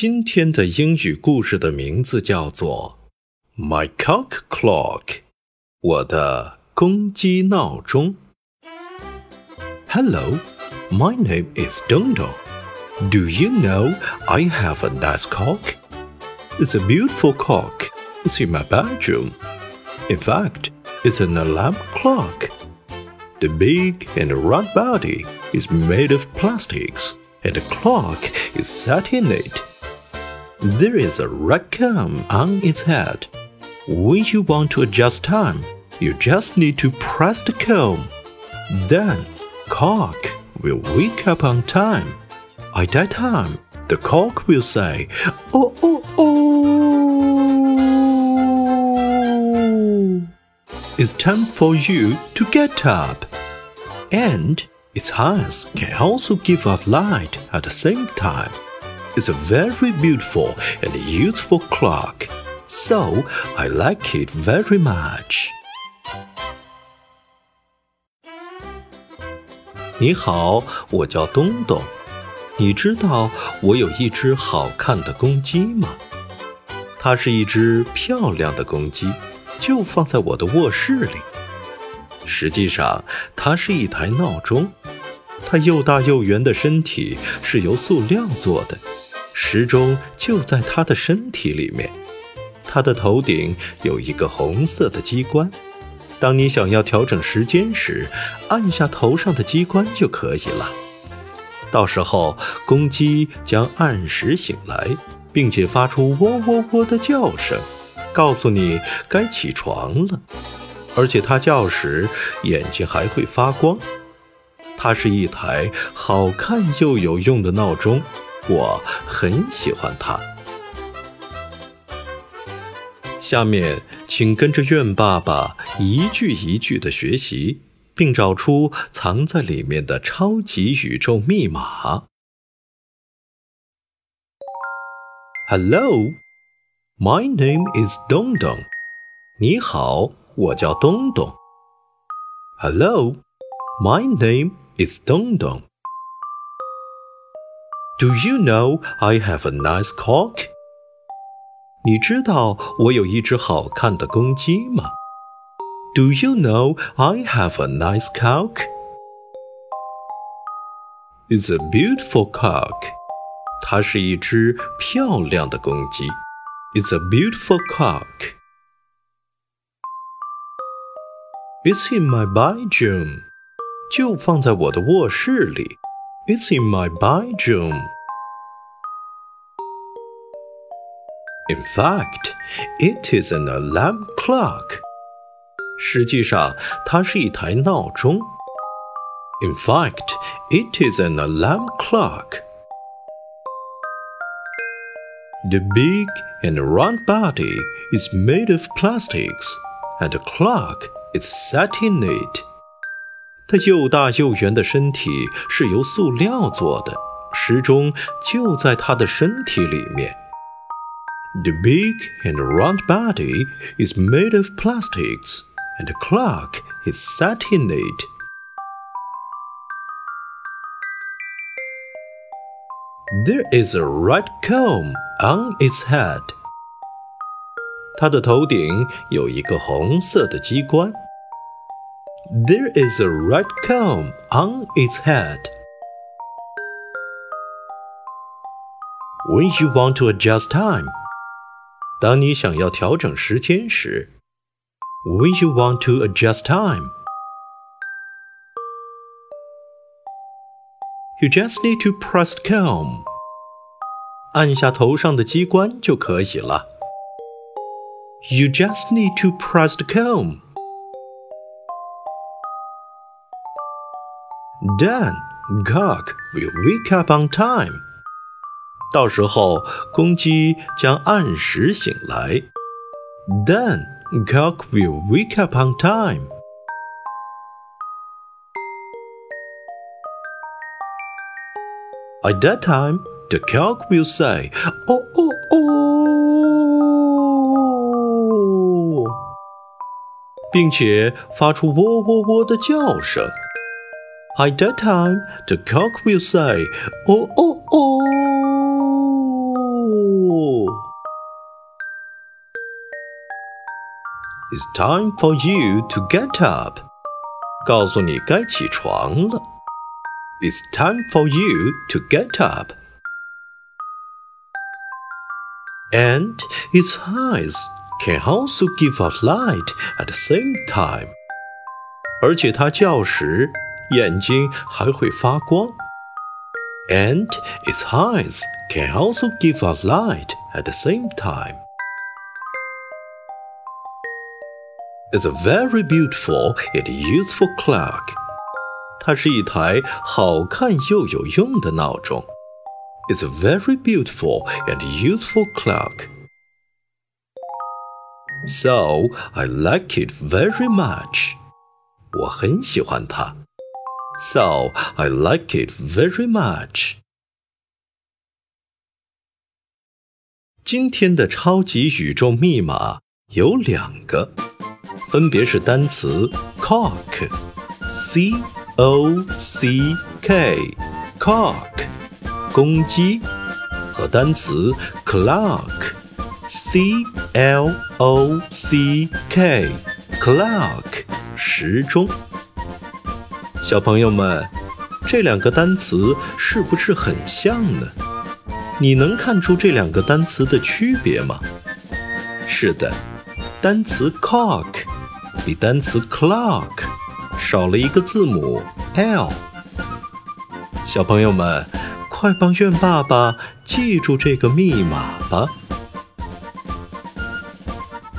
今天的英语故事的名字叫做《My Cock Clock》，我的公鸡闹钟。Hello, my name is Dongdong. Do you know I have a nice cock? It's a beautiful cock. It's in my bedroom. In fact, it's an alarm clock. The big and round body is made of plastics, and the clock is set in it. There is a comb on its head. When you want to adjust time, you just need to press the comb. Then, cock will wake up on time. At that time, the cock will say, Oh, oh, oh! It's time for you to get up. And its eyes can also give out light at the same time It's a very beautiful and useful clock, so I like it very much. 你好，我叫东东。你知道我有一只好看的公鸡吗？它是一只漂亮的公鸡，就放在我的卧室里。实际上，它是一台闹钟。它又大又圆的身体是由塑料做的。时钟就在他的身体里面，他的头顶有一个红色的机关。当你想要调整时间时，按下头上的机关就可以了。到时候，公鸡将按时醒来，并且发出喔喔喔的叫声，告诉你该起床了。而且它叫时眼睛还会发光。它是一台好看又有用的闹钟。我很喜欢它。下面，请跟着愿爸爸一句一句的学习，并找出藏在里面的超级宇宙密码。Hello, my name is 东东。你好，我叫东东。Hello, my name is 东东。Do you know I have a nice cock? 你知道我有一只好看的公鸡吗？Do you know I have a nice cock? It's a beautiful cock. 它是一只漂亮的公鸡。It's a beautiful cock. It's in my bedroom. 就放在我的卧室里。 it's in my bedroom. In fact, it is an alarm clock. 实际上，它是一台闹钟。In fact, it is an alarm clock. The big and round body is made of plastics, and the clock is set in it. 它又大又圆的身体是由塑料做的，时钟就在它的身体里面。The big and round body is made of plastics, and the clock is set in it. There is a red comb on its head. 它的头顶有一个红色的机关。there is a red comb on its head. When you want to adjust time, 当你想要调整时间时，When you want to adjust time。You just need to press the comb。按下头上的机关就可以了。You just need to press the comb. Then cock will wake up on time. 到时候公鸡将按时醒来。Then cock will wake up on time. At that time, the cock will say, "Oh, oh, oh," 并且发出喔喔喔的叫声。 At that time, the cock will say, "Oh, oh, oh." It's time for you to get up. 告诉你该起床了。It's time for you to get up. And its eyes can also give out light at the same time. 而且它叫时， 眼睛还会发光。And its eyes can also give out light at the same time. It's a very beautiful and useful clock. 它是一台好看又有用的闹钟。It's a very beautiful and useful clock. So I like it very much. 我很喜欢它。 So I like it very much. 今天的超级宇宙密码有两个，分别是单词 cock，c o c k，cock。公鸡和单词 clock，c l o c k，clock 时钟。 小朋友们，这两个单词是不是很像呢？你能看出这两个单词的区别吗？是的，单词 cock 比单词 clock 少了一个字母 l。小朋友们。快帮愿爸爸记住这个密码吧！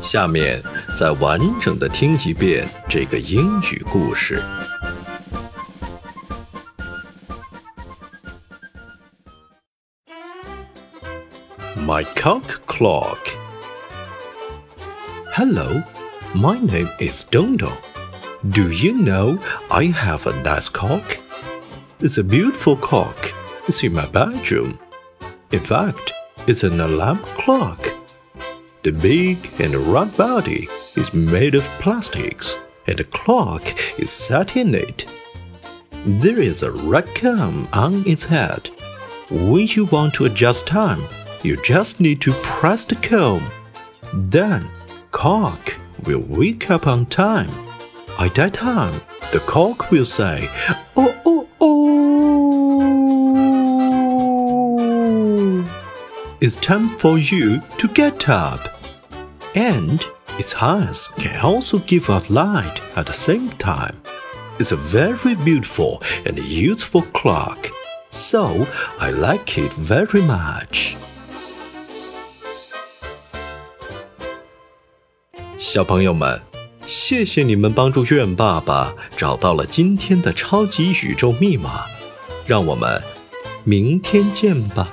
下面再完整的听一遍这个英语故事。My cock clock. Hello, my name is Dongdong. Do you know I have a nice cock? It's a beautiful cock. It's in my bedroom. In fact, it's an alarm clock. The big and round body is made of plastics, and the clock is set in it. There is a red comb on its head. When you want to adjust time, you just need to press the comb. Then, cock will wake up on time. At that time, the cock will say, Oh, oh, oh. it's time for you to get up. And its eyes can also give out light at the same time. It's a very beautiful and useful clock, so I like it very much. 小朋友们，谢谢你们帮助愿爸爸找到了今天的超级宇宙密码，让我们明天见吧。